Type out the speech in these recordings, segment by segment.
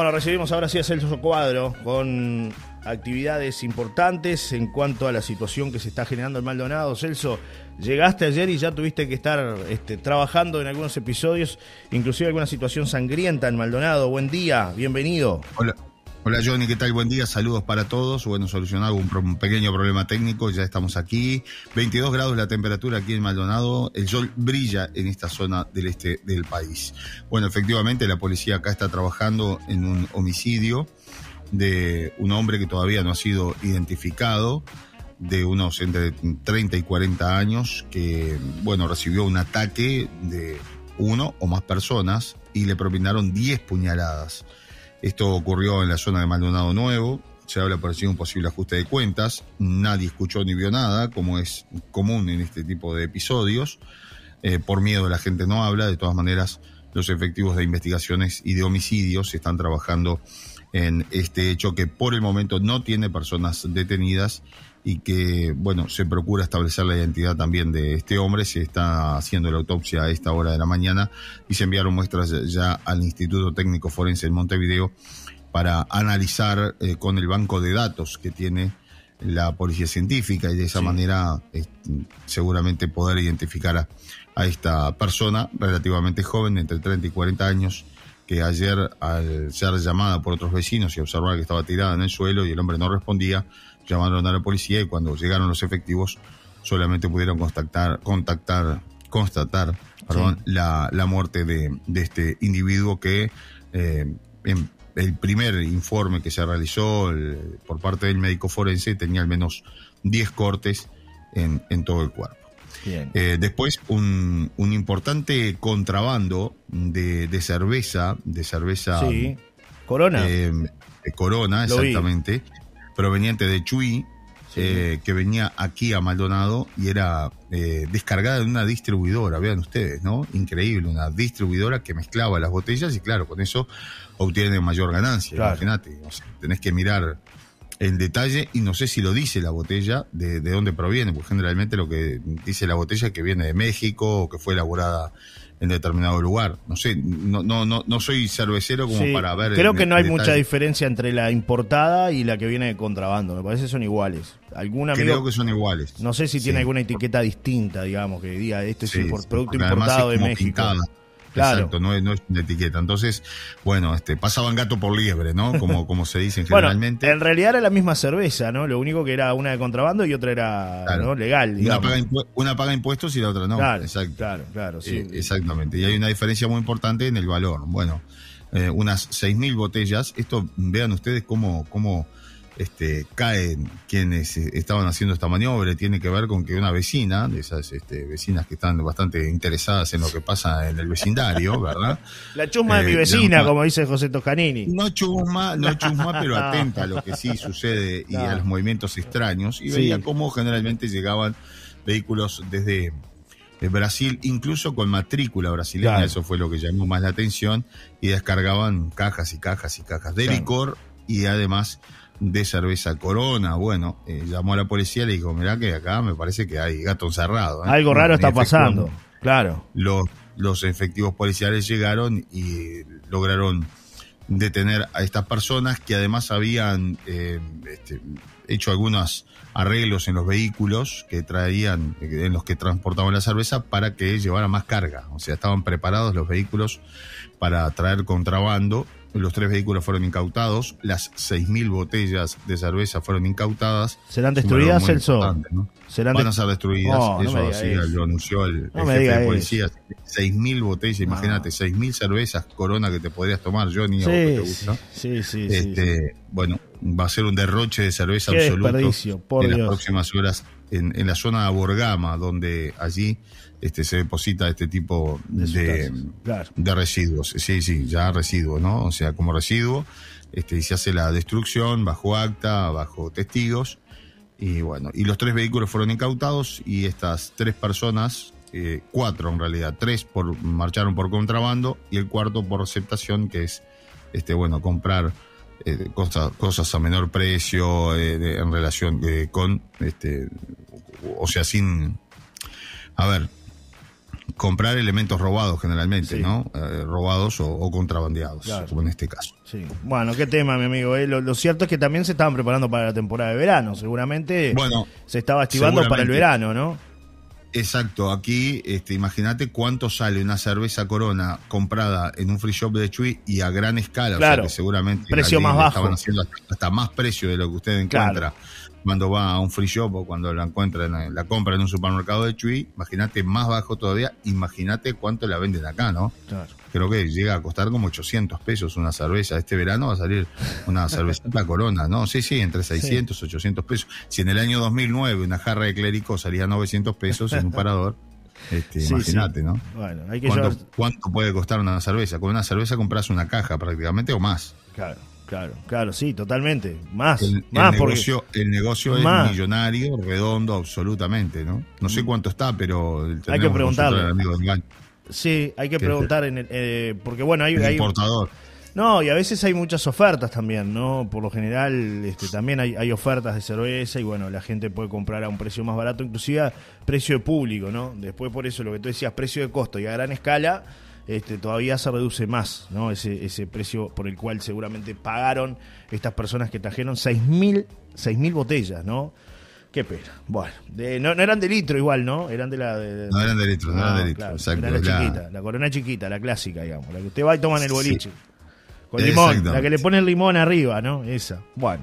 Bueno, recibimos ahora sí a Celso Cuadro con actividades importantes en cuanto a la situación que se está generando en Maldonado. Celso, llegaste ayer y ya tuviste que estar este, trabajando en algunos episodios, inclusive alguna situación sangrienta en Maldonado. Buen día, bienvenido. Hola. Hola Johnny, ¿qué tal? Buen día, saludos para todos. Bueno, solucionado un, pequeño problema técnico, ya estamos aquí. 22 grados la temperatura aquí en Maldonado, el sol brilla en esta zona del este del país. Bueno, efectivamente la policía acá está trabajando en un homicidio de un hombre que todavía no ha sido identificado, de unos entre 30 y 40 años, que, bueno, recibió un ataque de uno o más personas y le propinaron 10 puñaladas. Esto ocurrió en la zona de Maldonado Nuevo. Se habla por un posible ajuste de cuentas. Nadie escuchó ni vio nada, como es común en este tipo de episodios. Eh, por miedo la gente no habla. De todas maneras, los efectivos de investigaciones y de homicidios están trabajando en este hecho que por el momento no tiene personas detenidas y que, bueno, se procura establecer la identidad también de este hombre. Se está haciendo la autopsia a esta hora de la mañana y se enviaron muestras ya al Instituto Técnico Forense en Montevideo para analizar eh, con el banco de datos que tiene la policía científica y de esa manera seguramente poder identificar a, a, esta persona relativamente joven, entre 30 y 40 años, que ayer al ser llamada por otros vecinos y observar que estaba tirada en el suelo y el hombre no respondía, llamaron a la policía y cuando llegaron los efectivos solamente pudieron contactar, contactar, constatar perdón, la, la, muerte de, de, este individuo que eh, en el primer informe que se realizó por parte del médico forense tenía al menos 10 cortes en, en todo el cuerpo. Eh, después, un, un, importante contrabando de, de, cerveza, de cerveza. Sí. Corona. Eh, Corona, exactamente. Proveniente de Chuy, eh, que venía aquí a Maldonado y era eh, descargada en una distribuidora, vean ustedes, ¿no? Increíble, una distribuidora que mezclaba las botellas y claro, con eso obtiene mayor ganancia, imagínate. tenés que mirar en detalle y no sé si lo dice la botella, de, de dónde proviene, porque generalmente lo que dice la botella es que viene de México o que fue elaborada en determinado lugar. No sé, no, no, no, no soy cervecero como para ver. Creo que no hay mucha diferencia entre la importada y la que viene de contrabando. Me parece que son iguales. ¿Algún Creo que son iguales. No sé si tiene alguna etiqueta distinta, digamos, que diga este es un producto importado de México. Claro. Exacto, no es, no es una etiqueta. Entonces, bueno, este, pasaban gato por liebre, ¿no? Como, como se dice generalmente. en realidad era la misma cerveza, ¿no? Lo único que era una de contrabando y otra era legal. Una paga, impuestos y la otra no. Claro, Exacto. claro, claro. Sí. Eh, exactamente. Y hay una diferencia muy importante en el valor. Bueno, eh, unas 6.000 botellas. Esto, vean ustedes cómo, cómo este, caen quienes eh, estaban haciendo esta maniobra. Tiene que ver con que una vecina, de esas este, vecinas que están bastante interesadas en lo que pasa en el vecindario, ¿verdad? La chusma de mi eh, vecina, como dice José Toscanini. No chusma, no chusma, pero atenta a lo que sí sucede y a los movimientos extraños. Y veía cómo generalmente llegaban vehículos desde eh, Brasil, incluso con matrícula brasileña, eso fue lo que llamó más la atención, y descargaban cajas y cajas y cajas de licor y además de cerveza Corona. Bueno, eh, llamó a la policía y le dijo, mirá que acá me parece que hay gato encerrado. ¿eh? Algo raro está pasando, claro. Los, los efectivos policiales llegaron y lograron detener a estas personas que además habían eh, este, hecho algunos arreglos en los vehículos que traían, en los que transportaban la cerveza para que llevara más carga. O sea, estaban preparados los vehículos para traer contrabando los tres vehículos fueron incautados, las 6.000 botellas de cerveza fueron incautadas. ¿Serán destruidas, Celso? Van a ser destruidas, eso así lo anunció el, jefe de policía. 6.000 botellas, imagínate, 6.000 cervezas Corona que te podrías tomar, Johnny, sí, o que te gusta. Sí, sí, este, Bueno, va a ser un derroche de cerveza absoluto en las próximas horas en, en la zona de Borgama, donde allí este, se deposita este tipo de, de, residuos. Sí, sí, ya residuos, ¿no? O sea, como residuo, este, y se hace la destrucción bajo acta, bajo testigos. Y bueno, y los tres vehículos fueron incautados y estas tres personas, eh, cuatro en realidad, tres por, marcharon por contrabando y el cuarto por aceptación, que es, este, bueno, comprar eh, cosas, cosas a menor precio eh, en relación con, este, o sea, sin, a ver, comprar elementos robados generalmente, ¿no? Eh, robados o, contrabandeados, como en este caso. Sí. Bueno, qué tema, mi amigo. Eh. Lo, cierto es que también se estaban preparando para la temporada de verano. Seguramente bueno, se estaba activando para el verano, ¿no? Exacto, aquí este, imagínate cuánto sale una cerveza Corona comprada en un free shop de Chuy y a gran escala, claro, o sea que seguramente precio más bajo. estaban haciendo hasta, más precio de lo que usted encuentra cuando va a un free shop o cuando la encuentra en, la compra en un supermercado de Chuy, imagínate más bajo todavía, imagínate cuánto la venden acá, ¿no? Claro. Creo que llega a costar como 800 pesos una cerveza. Este verano va a salir una cervecita Corona, ¿no? Sí, sí, entre 600 y 800 pesos. Si en el año 2009 una jarra de clérico salía 900 pesos en un parador, este, imagínate, ¿no? Bueno, hay que ¿Cuánto, ¿Cuánto puede costar una cerveza? Con una cerveza compras una caja prácticamente o más. Claro. Claro, claro, sí, totalmente. Más, el, más. negocio, el negocio es millonario, redondo, absolutamente, ¿no? No sé cuánto está, pero hay que preguntarle. Sí, hay que preguntar en el, eh, porque bueno, hay, el importador. No, y a veces hay muchas ofertas también, ¿no? Por lo general, este, también hay, hay, ofertas de cerveza y bueno, la gente puede comprar a un precio más barato, inclusive a precio de público, ¿no? Después por eso lo que tú decías, precio de costo y a gran escala, este, todavía se reduce más, ¿no? Ese, ese precio por el cual seguramente pagaron estas personas que trajeron 6.000 mil botellas, ¿no? Qué pena. Bueno, no, no, eran de litro igual, ¿no? Eran de la... no eran de litro, no, eran de litro, exacto. Era la, chiquita, la corona chiquita, la clásica, digamos, la que usted va y toma en el boliche. Con limón, la que le pone el limón arriba, ¿no? Esa. Bueno.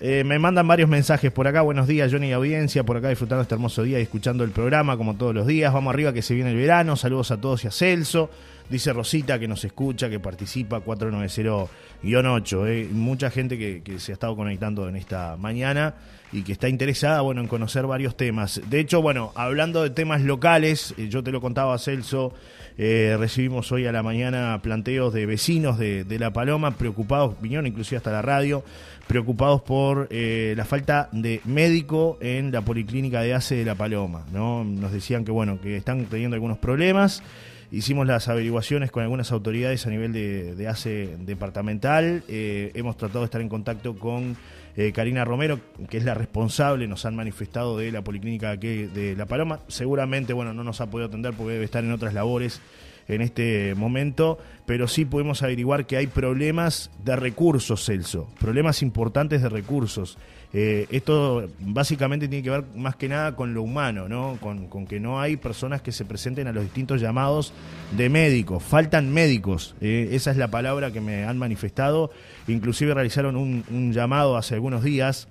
Eh, me mandan varios mensajes por acá. Buenos días, Johnny y audiencia. Por acá disfrutando este hermoso día y escuchando el programa como todos los días. Vamos arriba que se viene el verano. Saludos a todos y a Celso. Dice Rosita que nos escucha, que participa 490-8. Eh. Mucha gente que, que se ha estado conectando en esta mañana y que está interesada bueno, en conocer varios temas. De hecho, bueno, hablando de temas locales, eh, yo te lo contaba, Celso, eh, recibimos hoy a la mañana planteos de vecinos de, La Paloma, preocupados, vinieron inclusive hasta la radio, preocupados por eh, la falta de médico en la policlínica de ACE de La Paloma. ¿no? Nos decían que, bueno, que están teniendo algunos problemas. Hicimos las averiguaciones con algunas autoridades a nivel de, ACE departamental. Eh, hemos tratado de estar en contacto con Karina Romero, que es la responsable, nos han manifestado de la policlínica de La Paloma. Seguramente, bueno, no nos ha podido atender porque debe estar en otras labores en este momento, pero sí podemos averiguar que hay problemas de recursos, Celso, problemas importantes de recursos. Eh, esto básicamente tiene que ver más que nada con lo humano, ¿no? Con, que no hay personas que se presenten a los distintos llamados de médicos. Faltan médicos, eh, esa es la palabra que me han manifestado. Inclusive realizaron un llamado hace algunos días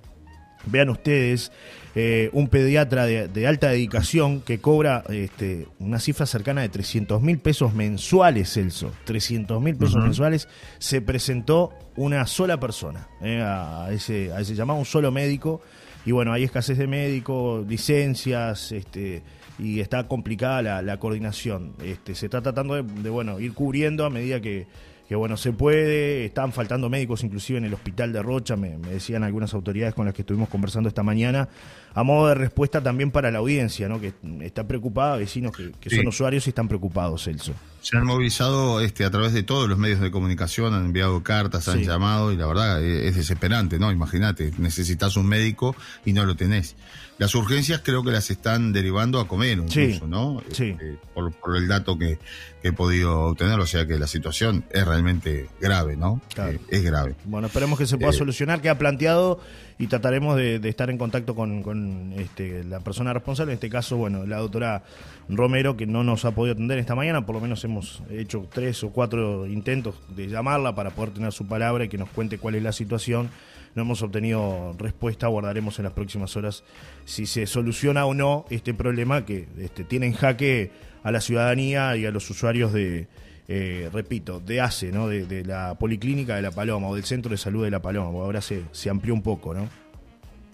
Vean ustedes, eh, un pediatra de, alta dedicación que cobra este, una cifra cercana de 300 mil pesos mensuales, Celso. 300 mil pesos mensuales. Se presentó una sola persona eh, a, ese, a ese llamado, un solo médico. Y bueno, hay escasez de médicos, licencias, este, y está complicada la, coordinación. Este, se está tratando de, de, bueno, ir cubriendo a medida que que bueno, se puede, están faltando médicos inclusive en el hospital de Rocha, me, decían algunas autoridades con las que estuvimos conversando esta mañana, a modo de respuesta también para la audiencia, ¿no? que está preocupada, vecinos que, son usuarios y están preocupados, Celso. Se han movilizado este, a través de todos los medios de comunicación, han enviado cartas, han llamado y la verdad es desesperante, ¿no? Imagínate, necesitas un médico y no lo tenés. Las urgencias creo que las están derivando a comer, incluso, ¿no? Sí. Este, por, el dato que, he podido obtener, o sea que la situación es realmente grave, ¿no? Eh, es grave. Bueno, esperemos que se pueda eh, solucionar, queda planteado y trataremos de, estar en contacto con, este, la persona responsable, en este caso, bueno, la doctora Romero, que no nos ha podido atender esta mañana, por lo menos hemos hecho tres o cuatro intentos de llamarla para poder tener su palabra y que nos cuente cuál es la situación. No hemos obtenido respuesta, aguardaremos en las próximas horas si se soluciona o no este problema que este, tiene en jaque a la ciudadanía y a los usuarios de, eh, repito, de ACE, ¿no? De, la Policlínica de La Paloma o del Centro de Salud de La Paloma, porque ahora se, se amplió un poco, ¿no?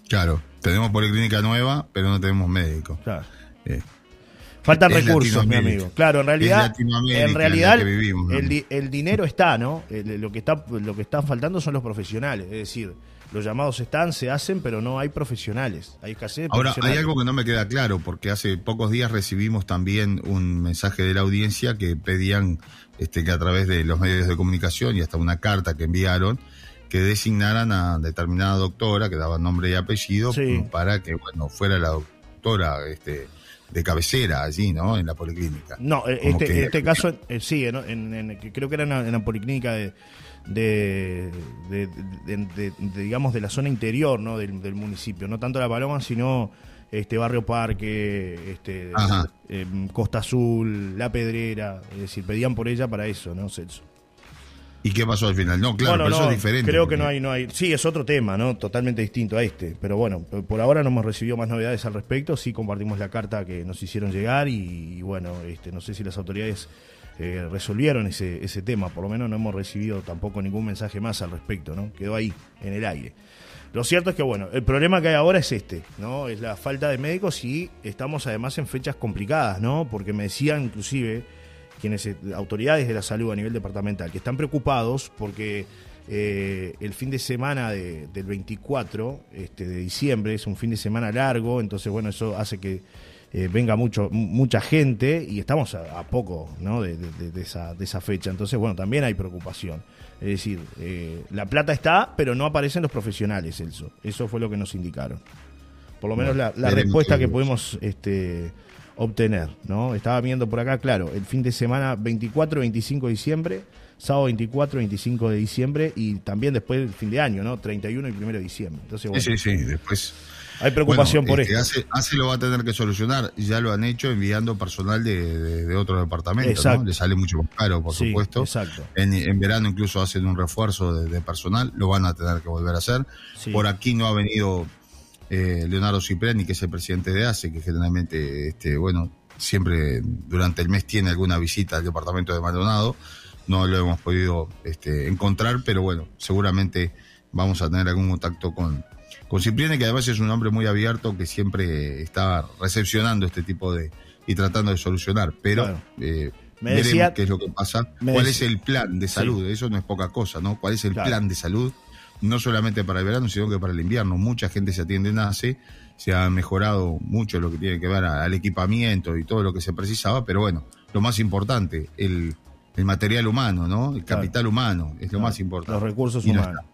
Claro, tenemos Policlínica nueva, pero no tenemos médico. Claro. Eh, Faltan recursos, mi amigo. Claro, en realidad, en realidad el, dinero está, ¿no? lo que está, lo que está faltando son los profesionales, es decir, los llamados están, se hacen, pero no hay profesionales. Hay escasez Ahora, hay algo que no me queda claro, porque hace pocos días recibimos también un mensaje de la audiencia que pedían este, que a través de los medios de comunicación y hasta una carta que enviaron, que designaran a determinada doctora que daba nombre y apellido para que, bueno, fuera la doctora este, de cabecera allí, ¿no? En la policlínica. No, este, en este caso, sí, en, creo que era en la policlínica de, de, digamos, de la zona interior, ¿no? Del, municipio, no tanto La Paloma, sino este Barrio Parque, este, em, Costa Azul, La Pedrera, es decir, pedían por ella para eso, ¿no, Celso? ¿Y qué pasó al final? No, claro, pero eso es diferente. Creo que no hay, no hay. Sí, es otro tema, ¿no? Totalmente distinto a este. Pero bueno, por ahora no hemos recibido más novedades al respecto. Sí compartimos la carta que nos hicieron llegar y, bueno, este, no sé si las autoridades eh, resolvieron ese, ese tema. Por lo menos no hemos recibido tampoco ningún mensaje más al respecto, ¿no? Quedó ahí, en el aire. Lo cierto es que, bueno, el problema que hay ahora es este, ¿no? Es la falta de médicos y estamos además en fechas complicadas, ¿no? Porque me decían inclusive quienes, eh, autoridades de la salud a nivel departamental, que están preocupados porque eh, el fin de semana del 24 este, de diciembre es un fin de semana largo, entonces, bueno, eso hace que eh, venga mucho mucha gente y estamos a, poco ¿no? de, esa, de esa fecha. Entonces, bueno, también hay preocupación. Es decir, eh, la plata está, pero no aparecen los profesionales, Elso. Eso fue lo que nos indicaron. Por lo menos la, respuesta que pudimos este, obtener. ¿no? Estaba viendo por acá, claro, el fin de semana 24, 25 de diciembre, sábado 24, 25 de diciembre y también después del fin de año, ¿no? 31 y 1 de diciembre. Entonces, sí, sí, sí, después hay preocupación por este, esto. Hace, lo va a tener que solucionar. Ya lo han hecho enviando personal de, de, otro departamento. ¿no? Le sale mucho más caro, por supuesto. Exacto. En, verano incluso hacen un refuerzo de, personal. Lo van a tener que volver a hacer. Por aquí no ha venido eh, Leonardo Cipriani, que es el presidente de ACE, que generalmente, este, bueno, siempre durante el mes tiene alguna visita al departamento de Maldonado. No lo hemos podido este, encontrar, pero bueno, seguramente vamos a tener algún contacto con, con Cipriani, que además es un hombre muy abierto que siempre está recepcionando este tipo de y tratando de solucionar, pero eh, veremos qué es lo que pasa, cuál es el plan de salud, eso no es poca cosa, ¿no? ¿Cuál es el plan de salud? No solamente para el verano, sino que para el invierno. Mucha gente se atiende en ACE, se ha mejorado mucho lo que tiene que ver al equipamiento y todo lo que se precisaba, pero bueno, lo más importante, el, material humano, ¿no? El capital humano es lo más importante. Los recursos humanos.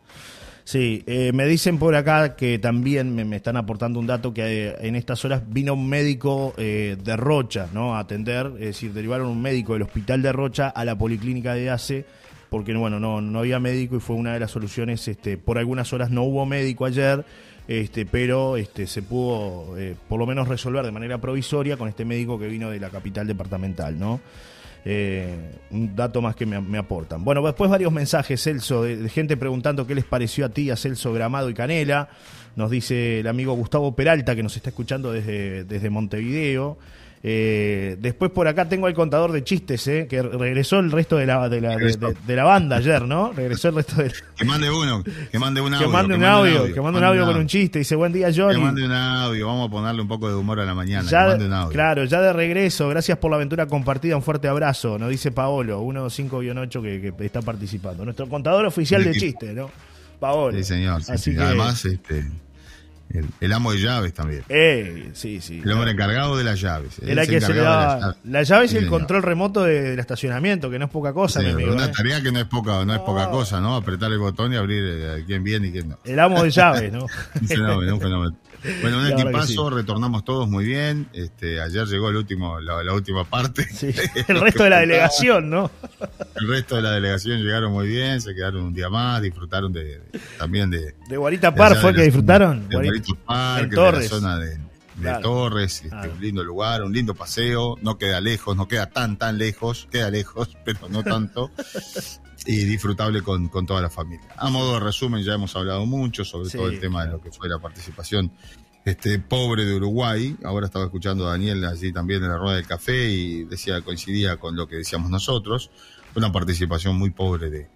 Sí, eh, me dicen por acá que también me, están aportando un dato que eh, en estas horas vino un médico eh, de Rocha ¿no? a atender, es decir, derivaron un médico del hospital de Rocha a la policlínica de ACE porque bueno, no, no había médico y fue una de las soluciones, este, por algunas horas no hubo médico ayer, este, pero este, se pudo por lo menos resolver de manera provisoria con este médico que vino de la capital departamental, ¿no? Eh, un dato más que me, aportan. Bueno, después varios mensajes, Celso, de, gente preguntando qué les pareció a ti, a Celso Gramado y Canela. Nos dice el amigo Gustavo Peralta, que nos está escuchando desde, desde Montevideo. Eh, después por acá tengo el contador de chistes, eh, que regresó el resto de la, de la, de, la banda ayer, ¿no? Regresó el resto de... Que mande uno, que mande un audio. Que mande un audio, que mande un audio con un chiste. Dice, buen día, Johnny. Que mande un audio, vamos a ponerle un poco de humor a la mañana. Claro, ya de regreso, gracias por la aventura compartida, un fuerte abrazo, nos dice Paolo, 15-8 que, que está participando. Nuestro contador oficial de chistes, ¿no? Paolo. Sí, señor. Además, este el, amo de llaves también. Eh, sí, sí. El hombre encargado de las llaves. Era que se le daba las llaves y el control remoto del estacionamiento, que no es poca cosa, mi amigo. Una ¿eh? tarea que no es poca, no es poca cosa, ¿no? Apretar el botón y abrir eh, quién viene y quién no. El amo de llaves, ¿no? un fenómeno, un fenómeno. Bueno, un equipazo, retornamos todos muy bien. Este, ayer llegó el último, la, última parte. el resto de la delegación, ¿no? El resto de la delegación llegaron muy bien, se quedaron un día más, disfrutaron de, también de. De Guarita Par fue que disfrutaron. De Guarita de la zona de, Torres, este, un lindo lugar, un lindo paseo, no queda lejos, no queda tan tan lejos, queda lejos, pero no tanto. Y disfrutable con, con, toda la familia. A modo de resumen, ya hemos hablado mucho sobre todo el tema de lo que fue la participación este pobre de Uruguay. Ahora estaba escuchando a Daniel allí también en la rueda del café y decía, coincidía con lo que decíamos nosotros. Una participación muy pobre de,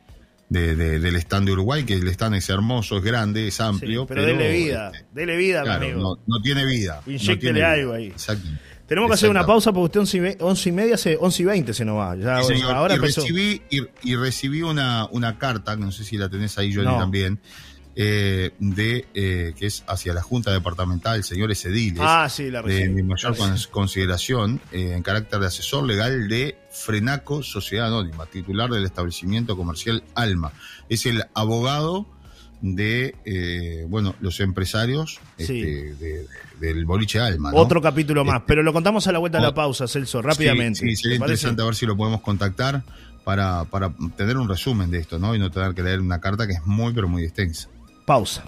del stand de Uruguay, que el stand es hermoso, es grande, es amplio. pero, dele vida, este, dele vida, amigo. No, tiene vida. Inyectele algo ahí. Exacto. Tenemos que hacer una pausa porque usted 11 y media, 11 y 20 se nos va. Ya, ahora y, recibí, y, recibí una, una carta, no sé si la tenés ahí, Johnny, también, eh, de eh, que es hacia la Junta Departamental, señores ediles. Ah, sí, la recibí. De mi mayor consideración, eh, en carácter de asesor legal de Frenaco Sociedad Anónima, titular del establecimiento comercial Alma. Es el abogado de eh, bueno los empresarios este, del boliche Alma. Otro capítulo más, pero lo contamos a la vuelta de la pausa, Celso, rápidamente. Sí, sería interesante a ver si lo podemos contactar para, para tener un resumen de esto, ¿no? Y no tener que leer una carta que es muy, pero muy extensa. Pausa.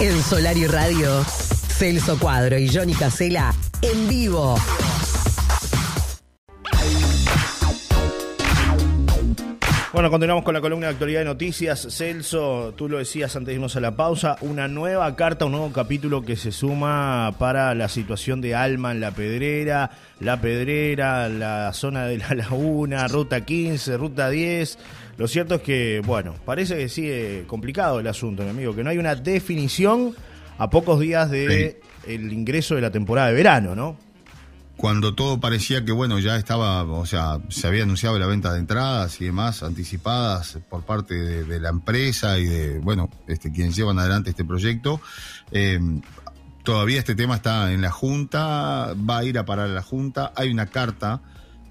En Solario Radio, Celso Cuadro y Johnny Casela en vivo. Bueno, continuamos con la columna de actualidad de noticias. Celso, tú lo decías antes de irnos a la pausa, una nueva carta, un nuevo capítulo que se suma para la situación de Alma en la Pedrera, la Pedrera, la zona de la Laguna, Ruta 15, Ruta 10. Lo cierto es que, bueno, parece que sigue complicado el asunto, mi amigo, que no hay una definición a pocos días de el ingreso de la temporada de verano, ¿no? Cuando todo parecía que, bueno, ya estaba, o sea, se había anunciado la venta de entradas y demás anticipadas por parte de, la empresa y de, bueno, este, quienes llevan adelante este proyecto. Eh, todavía este tema está en la Junta, va a ir a parar a la Junta. Hay una carta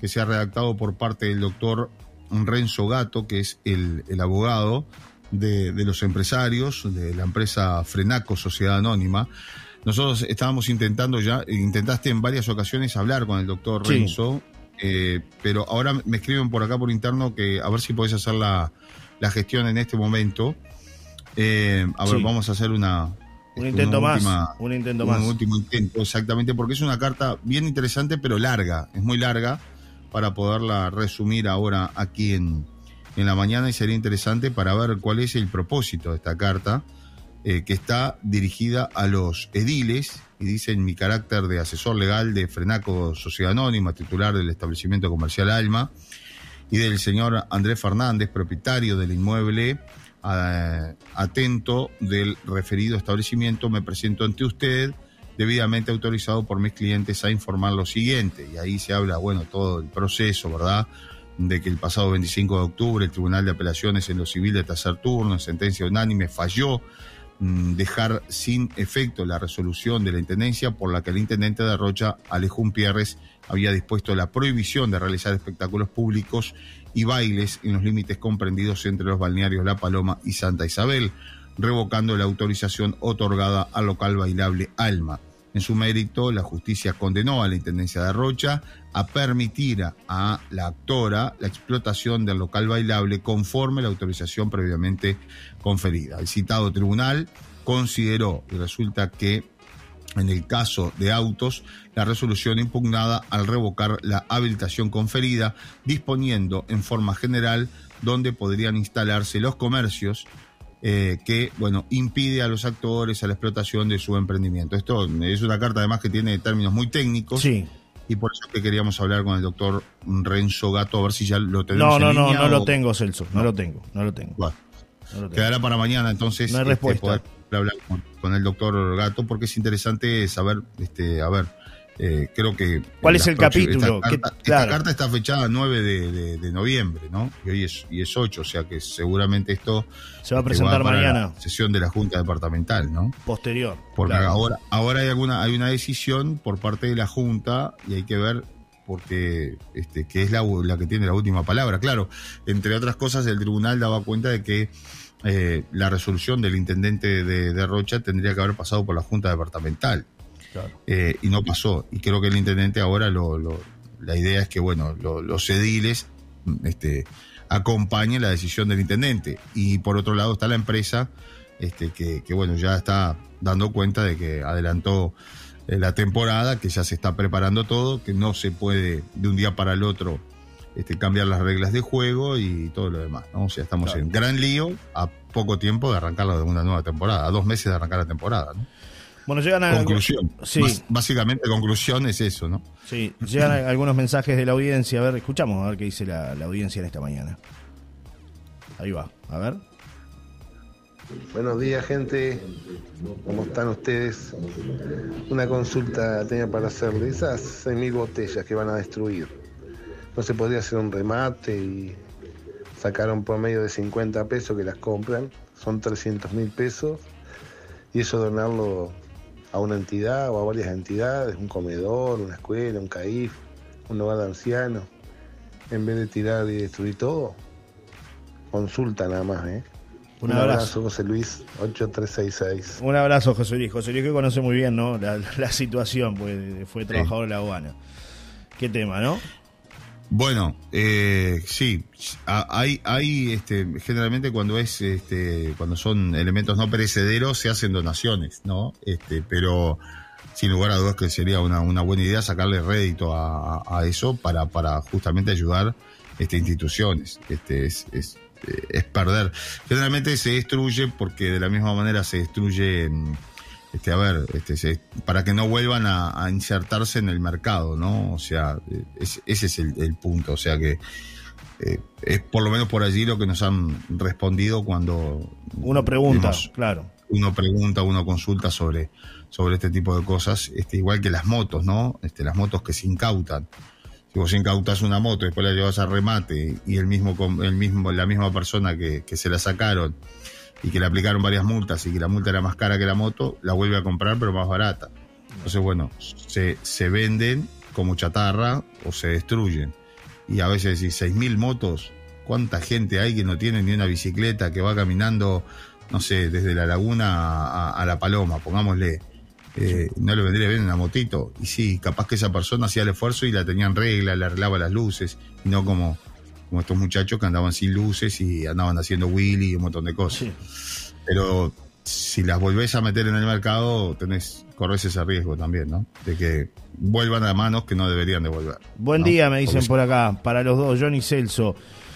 que se ha redactado por parte del doctor Renzo Gato, que es el, abogado de, de los empresarios de la empresa Frenaco Sociedad Anónima nosotros estábamos intentando ya, intentaste en varias ocasiones hablar con el doctor Renzo, eh, pero ahora me escriben por acá por interno que a ver si podés hacer la, gestión en este momento. Eh, a ver, vamos a hacer una, un este, intento más. un intento más. Un último intento, exactamente, porque es una carta bien interesante, pero larga, es muy larga para poderla resumir ahora aquí en, en la mañana y sería interesante para ver cuál es el propósito de esta carta. Eh, que está dirigida a los ediles, y dice en mi carácter de asesor legal de Frenaco Sociedad Anónima, titular del establecimiento comercial Alma, y del señor Andrés Fernández, propietario del inmueble, atento del referido establecimiento, me presento ante usted debidamente autorizado por mis clientes a informar lo siguiente. Y ahí se habla, bueno, todo el proceso, ¿verdad? De que el pasado 25 de octubre el Tribunal de Apelaciones en lo Civil de tercer turno, en sentencia unánime, falló dejar sin efecto la resolución de la Intendencia por la que el Intendente de Rocha, Alejón Pierres, había dispuesto la prohibición de realizar espectáculos públicos y bailes en los límites comprendidos entre los balnearios La Paloma y Santa Isabel, revocando la autorización otorgada al local bailable Alma. En su mérito, la justicia condenó a la Intendencia de Rocha a permitir a la actora la explotación del local bailable conforme la autorización previamente conferida. El citado tribunal consideró, y resulta que en el caso de autos, la resolución impugnada al revocar la habilitación conferida, disponiendo en forma general donde podrían instalarse los comercios eh, que, bueno, impide a los actores a la explotación de su emprendimiento. Esto es una carta además que tiene términos muy técnicos. Sí. Y por eso que queríamos hablar con el doctor Renzo Gato, a ver si ya lo tenemos. No, no, no, no lo tengo, Celso, no, lo tengo, no lo tengo. Quedará para mañana entonces no hay este, poder hablar con, con, el doctor Gato, porque es interesante saber, este, a ver, eh, creo que... ¿Cuál es el capítulo? Esta, carta, está fechada 9 de, noviembre, ¿no? Y hoy es, y es 8, o sea que seguramente esto... Se va a presentar mañana. sesión de la Junta Departamental, ¿no? Posterior. Porque ahora, ahora hay, alguna, hay una decisión por parte de la Junta y hay que ver porque este, que es la, la que tiene la última palabra. Claro, entre otras cosas, el tribunal daba cuenta de que eh, la resolución del intendente de Rocha tendría que haber pasado por la Junta Departamental. Eh, y no pasó. Y creo que el intendente ahora lo, la idea es que, bueno, los ediles este, acompañen la decisión del intendente. Y por otro lado está la empresa este, que, bueno, ya está dando cuenta de que adelantó eh, la temporada, que ya se está preparando todo, que no se puede de un día para el otro este, cambiar las reglas de juego y todo lo demás. ¿no? O sea, estamos en gran lío a poco tiempo de arrancar una nueva temporada, a dos meses de arrancar la temporada. ¿no? Bueno, llegan a... Conclusión. Sí. básicamente, conclusión es eso, ¿no? Sí, llegan algunos mensajes de la audiencia. A ver, escuchamos a ver qué dice la, audiencia en esta mañana. Ahí va, a ver. Buenos días, gente. ¿Cómo están ustedes? Una consulta tenía para hacerle. Esas 6.000 botellas que van a destruir, ¿no se podría hacer un remate y sacar un promedio de 50 pesos que las compran? Son 300 mil pesos. Y eso donarlo a una entidad o a varias entidades, un comedor, una escuela, un CAIF, un hogar de ancianos, en vez de tirar y destruir todo, consulta nada más, ¿eh? Un abrazo. José Luis, 8366. Un abrazo, José Luis. José Luis que conoce muy bien ¿no? la, la situación, pues fue trabajador en la aduana. Qué tema, ¿no? Bueno, eh, sí, hay, hay este, generalmente cuando es, este, cuando son elementos no perecederos se hacen donaciones, ¿no? Este, pero sin lugar a dudas que sería una, buena idea sacarle rédito a, eso para, justamente ayudar este, instituciones. Este, es, es, es perder. Generalmente se destruye porque de la misma manera se destruye este, a ver, este, para que no vuelvan a, insertarse en el mercado, ¿no? O sea, ese es el, punto, o sea que eh, es por lo menos por allí lo que nos han respondido cuando... Uno pregunta, claro. Uno pregunta, uno consulta sobre, sobre este tipo de cosas, este, igual que las motos, ¿no? Este, las motos que se incautan. Si vos incautas una moto y después la llevas a remate y el mismo, el mismo, la misma persona que, que se la sacaron y que le aplicaron varias multas y que la multa era más cara que la moto, la vuelve a comprar pero más barata. Entonces, bueno, se, se venden como chatarra o se destruyen. Y a veces decís, 6.000 motos, ¿cuánta gente hay que no tiene ni una bicicleta, que va caminando, no sé, desde la laguna a, la paloma, pongámosle? Eh, no le vendría bien una motito. Y sí, capaz que esa persona hacía el esfuerzo y la tenía en regla, le arreglaba las luces, y no como como estos muchachos que andaban sin luces y andaban haciendo Willy y un montón de cosas. Pero si las volvés a meter en el mercado, tenés, corres ese riesgo también, ¿no? De que vuelvan a manos que no deberían de volver. Buen día, me dicen por acá, para los dos, Johnny Celso.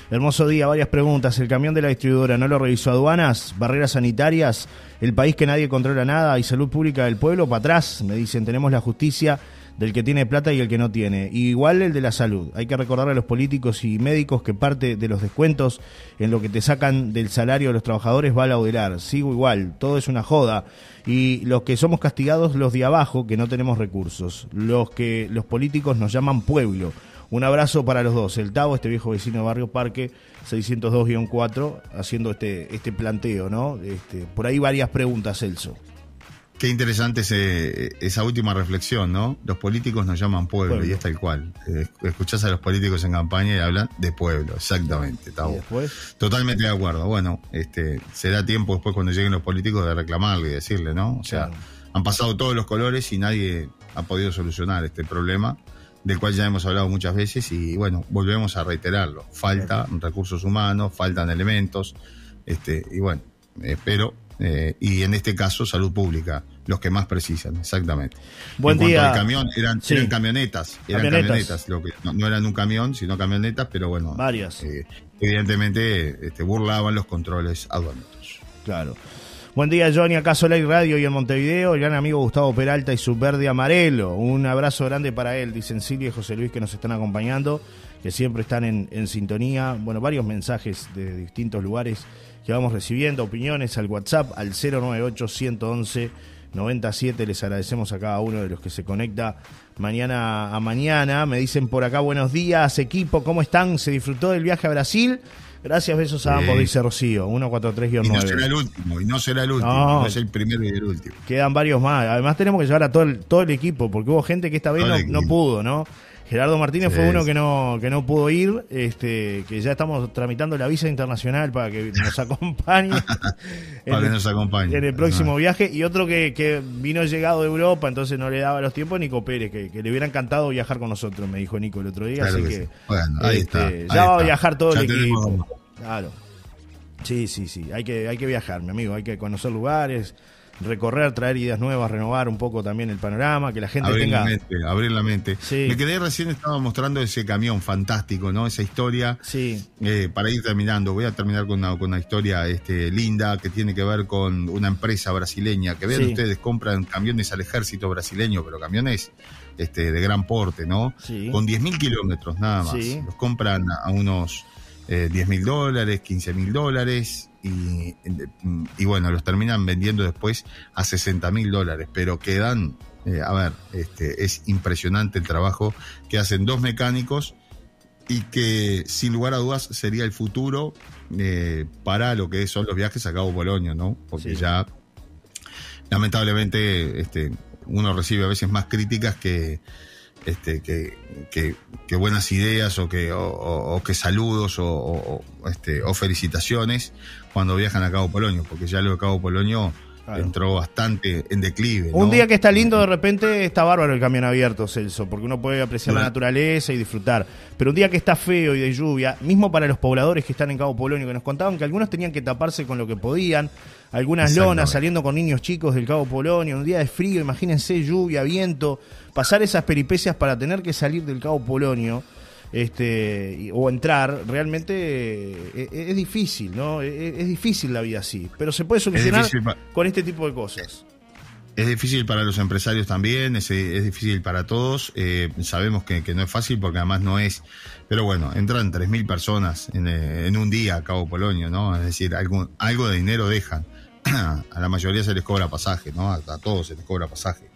Hermoso día, varias preguntas. ¿El camión de la distribuidora no lo revisó aduanas, barreras sanitarias, el país que nadie controla nada y salud pública del pueblo? Para atrás, me dicen, tenemos la justicia del que tiene plata y el que no tiene. igual el de la salud. Hay que recordarle a los políticos y médicos que parte de los descuentos en lo que te sacan del salario de los trabajadores va a laudelar. Sigo igual, todo es una joda. Y los que somos castigados, los de abajo, que no tenemos recursos. Los que los políticos nos llaman pueblo. Un abrazo para los dos. El Tavo, este viejo vecino de Barrio Parque, 602-4, haciendo este, este planteo, ¿no? Este, por ahí varias preguntas, Celso. Qué interesante esa última reflexión, ¿no? Los políticos nos llaman pueblo, y es tal cual. Eh, escuchás a los políticos en campaña y hablan de pueblo, exactamente. Totalmente de acuerdo. Bueno, este, será tiempo después cuando lleguen los políticos de reclamarle y decirle, ¿no? O sea, han pasado todos los colores y nadie ha podido solucionar este problema, del cual ya hemos hablado muchas veces y bueno, volvemos a reiterarlo. Faltan recursos humanos, faltan elementos, este, y bueno, espero eh, y en este caso salud pública, los que más precisan, exactamente. Buen día. camión, eran, camionetas, eran camionetas, lo que, no, eran un camión, sino camionetas, pero bueno, varias. Eh, evidentemente este, burlaban los controles aduaneros. Claro. Buen día, Johnny, acá Soleil Radio y en Montevideo, el gran amigo Gustavo Peralta y su verde amarelo. Un abrazo grande para él, dicen Silvia y José Luis que nos están acompañando, que siempre están en, en sintonía. Bueno, varios mensajes de distintos lugares que vamos recibiendo, opiniones al WhatsApp al 098 111 97. Les agradecemos a cada uno de los que se conecta mañana a mañana. Me dicen por acá, buenos días, equipo, ¿cómo están? ¿Se disfrutó del viaje a Brasil? Gracias, besos a ambos, dice Rocío, 143-9. Y no será el último, y no será el último, no, es el primero y el último. Quedan varios más. Además tenemos que llevar a todo el, todo el equipo, porque hubo gente que esta vez no, no pudo, ¿no? Gerardo Martínez fue uno que no, que no pudo ir, este, que ya estamos tramitando la visa internacional para que nos acompañe. para que nos acompañe. En el próximo viaje. Y otro que, que, vino llegado de Europa, entonces no le daba los tiempos, Nico Pérez, que, le hubiera encantado viajar con nosotros, me dijo Nico el otro día. así que, bueno, ahí este, está, ya va a viajar todo el equipo. Claro. Sí, sí, sí. Hay que, hay que viajar, mi amigo. Hay que conocer lugares recorrer, traer ideas nuevas, renovar un poco también el panorama, que la gente abrir tenga... La mente, abrir la mente. Me quedé recién, estaba mostrando ese camión fantástico, ¿no? Esa historia. Sí. Eh, para ir terminando, voy a terminar con una, con una historia este, linda que tiene que ver con una empresa brasileña. Que vean ustedes, compran camiones al ejército brasileño, pero camiones este, de gran porte, ¿no? Sí. Con 10.000 kilómetros nada más. Los compran a unos eh, 10 mil dólares, 15 mil dólares y, y, bueno, los terminan vendiendo después a 60 mil dólares, pero quedan, eh, a ver, este, es impresionante el trabajo que hacen dos mecánicos y que sin lugar a dudas sería el futuro eh, para lo que son los viajes a Cabo Polonio, ¿no? Porque ya lamentablemente este, uno recibe a veces más críticas que este, que, que, que buenas ideas o que, o, o- o que saludos o, este, o felicitaciones cuando viajan a Cabo Polonio, porque ya lo de Cabo Polonio Claro. entró bastante en declive. Un día que está lindo, de repente está bárbaro el camión abierto, Celso, porque uno puede apreciar la naturaleza y disfrutar. Pero un día que está feo y de lluvia, mismo para los pobladores que están en Cabo Polonio, que nos contaban que algunos tenían que taparse con lo que podían, algunas lonas saliendo con niños chicos del Cabo Polonio, un día de frío, imagínense lluvia, viento, pasar esas peripecias para tener que salir del Cabo Polonio. Este, o entrar, realmente eh, es, es difícil, ¿no? Es, es difícil la vida así, pero se puede solucionar con este tipo de cosas. Es difícil para los empresarios también, es, es difícil para todos. eh, sabemos que, que no es fácil porque además no es. Pero bueno, entran 3.000 personas en, eh, en un día a Cabo Polonio, ¿no? Es decir, algo, algo de dinero dejan. a la mayoría se les cobra pasaje, ¿no? A, a todos se les cobra pasaje.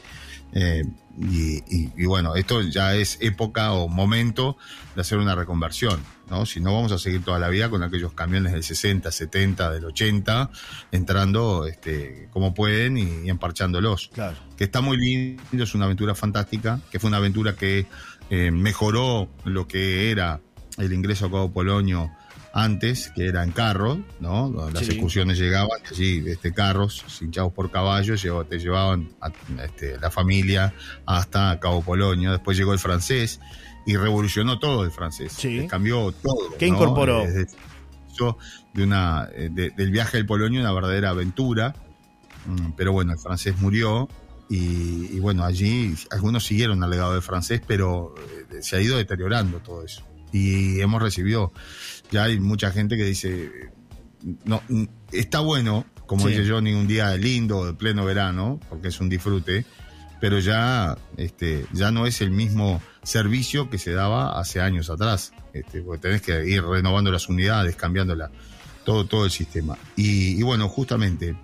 Eh, y, y- y bueno, esto ya es época o momento de hacer una reconversión, ¿no? Si no, vamos a seguir toda la vida con aquellos camiones del 60, 70, del 80, entrando este, como pueden y, y emparchándolos Claro. que está muy lindo, es una aventura fantástica, que fue una aventura que eh, mejoró lo que era el ingreso a Cabo Polonio antes, que era en carro, ¿no? Las Sí. excursiones llegaban y allí este, carros hinchados por caballos te llevaban a este, la familia hasta Cabo Polonio. Después llegó el francés y revolucionó todo el francés. Sí. Cambió todo. ¿Qué ¿no? incorporó? Eh, Desde- de una, eh, de- del viaje del Polonio una verdadera aventura. Mm, Pero bueno, el francés murió y, y bueno, allí algunos siguieron al legado del francés, pero eh, se ha ido deteriorando todo eso. Y hemos recibido, ya hay mucha gente que dice, no, está bueno, como Sí. dice Johnny, un día lindo, de pleno verano, porque es un disfrute, pero ya, este, ya no es el mismo servicio que se daba hace años atrás, este, porque tenés que ir renovando las unidades, cambiándola, todo, todo el sistema. Y, y bueno, justamente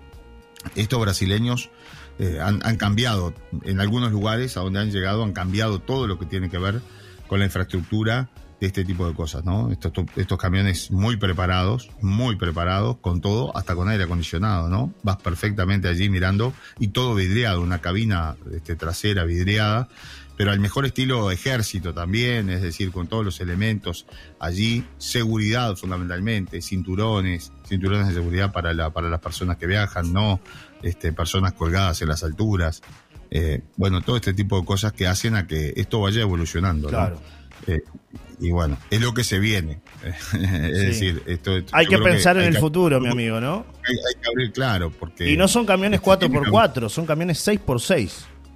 estos brasileños eh, han, han cambiado, en algunos lugares a donde han llegado, han cambiado todo lo que tiene que ver con la infraestructura de este tipo de cosas, ¿no? Estos, estos camiones muy preparados, muy preparados, con todo, hasta con aire acondicionado, ¿no? Vas perfectamente allí mirando y todo vidriado, una cabina este, trasera vidriada, pero al mejor estilo ejército también, es decir, con todos los elementos allí, seguridad fundamentalmente, cinturones, cinturones de seguridad para, la, para las personas que viajan, no este, personas colgadas en las alturas. Eh, bueno, todo este tipo de cosas que hacen a que esto vaya evolucionando. ¿no? Claro. Eh, y bueno, es lo que se viene. es Sí. decir, esto, Hay yo que pensar en hay el que- futuro, mi amigo, ¿no? Hay, hay que abrir claro, porque. Y no son camiones este, tiene 4x4, son camiones 6x6,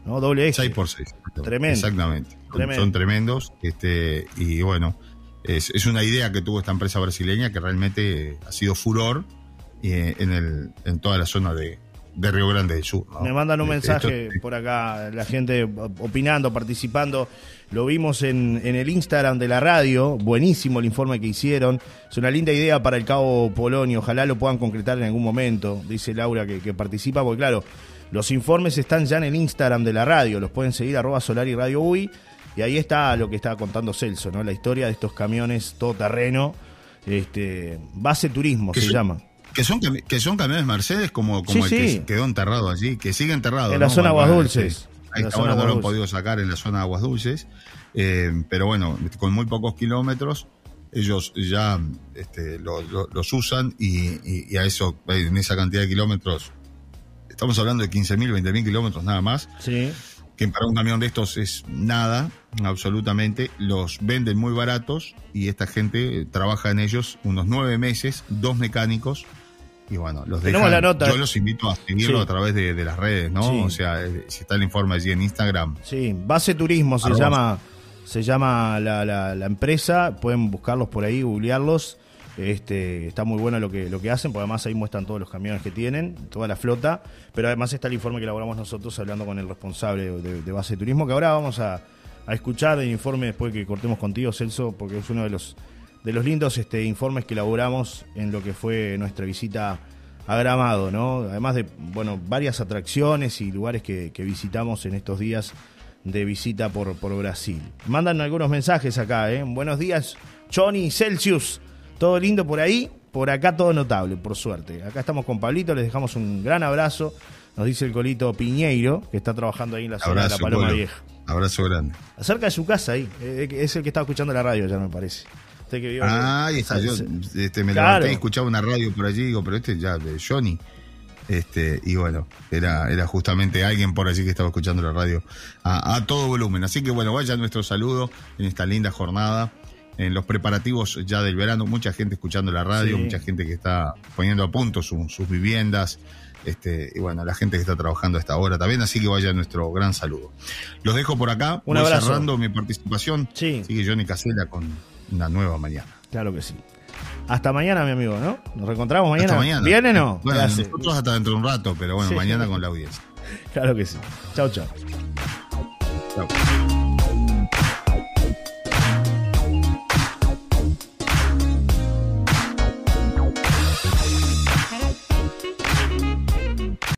¿no? Doble eje. 6 por 6. Tremendo. Exactamente. Son- Tremendo. Son tremendos. Este, y bueno, es, es una idea que tuvo esta empresa brasileña que realmente ha sido furor eh, en, el, en toda la zona de, de Río Grande del Sur. ¿no? Me mandan un Este, mensaje esto- por acá, la gente opinando, participando. Lo vimos en, en el Instagram de la radio. Buenísimo el informe que hicieron. Es una linda idea para el Cabo Polonio. Ojalá lo puedan concretar en algún momento. Dice Laura que, que participa, porque claro, los informes están ya en el Instagram de la radio. Los pueden seguir, arroba Solar y Radio UI. Y ahí está lo que estaba contando Celso, ¿no? La historia de estos camiones todoterreno. Este, base turismo se llama. Que son, que son camiones Mercedes como, como Sí, el que sí. quedó enterrado allí, que sigue enterrado. En la ¿no? zona Aguas Dulces. Ahí zona ahora no lo han podido sacar en la zona de Aguas Dulces. eh, pero bueno, con muy pocos kilómetros, ellos ya este, lo- lo- los usan y, y- y a eso, en esa cantidad de kilómetros, estamos hablando de 15.000, 20.000 kilómetros nada más, Sí. que para un camión de estos es nada, absolutamente. Los venden muy baratos y esta gente eh, trabaja en ellos unos nueve meses, dos mecánicos. Y bueno, los Tenemos dejan. la nota. Yo los invito a seguirlo Sí. a través de, de las redes, ¿no? Sí. O sea, eh, si está el informe allí en Instagram, Sí, Base Turismo se llama, se llama la, la- la empresa, pueden buscarlos por ahí, googlearlos. Este, está muy bueno lo que, lo que hacen, porque además ahí muestran todos los camiones que tienen, toda la flota, pero además está el informe que elaboramos nosotros hablando con el responsable de, de Base Turismo, que ahora vamos a, a escuchar el informe después que cortemos contigo, Celso, porque es uno de los, de los lindos este, informes que elaboramos en lo que fue nuestra visita a Gramado, ¿no? Además de, bueno, varias atracciones y lugares que, que visitamos en estos días de visita por, por Brasil. Mandan algunos mensajes acá, ¿eh? Buenos días, Johnny Celsius. Todo lindo por ahí, por acá todo notable, por suerte. Acá estamos con Pablito, les dejamos un gran abrazo. Nos dice el colito Piñeiro, que está trabajando ahí en la zona de la Paloma. Vieja. Abrazo grande. Acerca de su casa ahí. eh, Es el que estaba escuchando la radio, ya me parece. Usted que vio que- Ah, ahí está. Yo este, me Claro. levanté y escuchaba una radio por allí, digo, pero este ya de Johnny. Este, y bueno, era, era justamente alguien por allí que estaba escuchando la radio a, a todo volumen. Así que bueno, vaya nuestro saludo en esta linda jornada, en los preparativos ya del verano, mucha gente escuchando la radio, Sí. mucha gente que está poniendo a punto su- sus viviendas, este, y bueno, la gente que está trabajando a esta hora también, así que vaya nuestro gran saludo. Los dejo por acá, Un voy abrazo. cerrando mi participación. Sí. Sigue Johnny Casela con una nueva mañana. Claro que sí. Hasta mañana, mi amigo, ¿no? Nos reencontramos mañana. Hasta mañana. ¿Viene o no? Bueno, nosotros hasta dentro de un rato, pero bueno, Sí. mañana con la audiencia. Claro que sí. Chau, chau. Chao.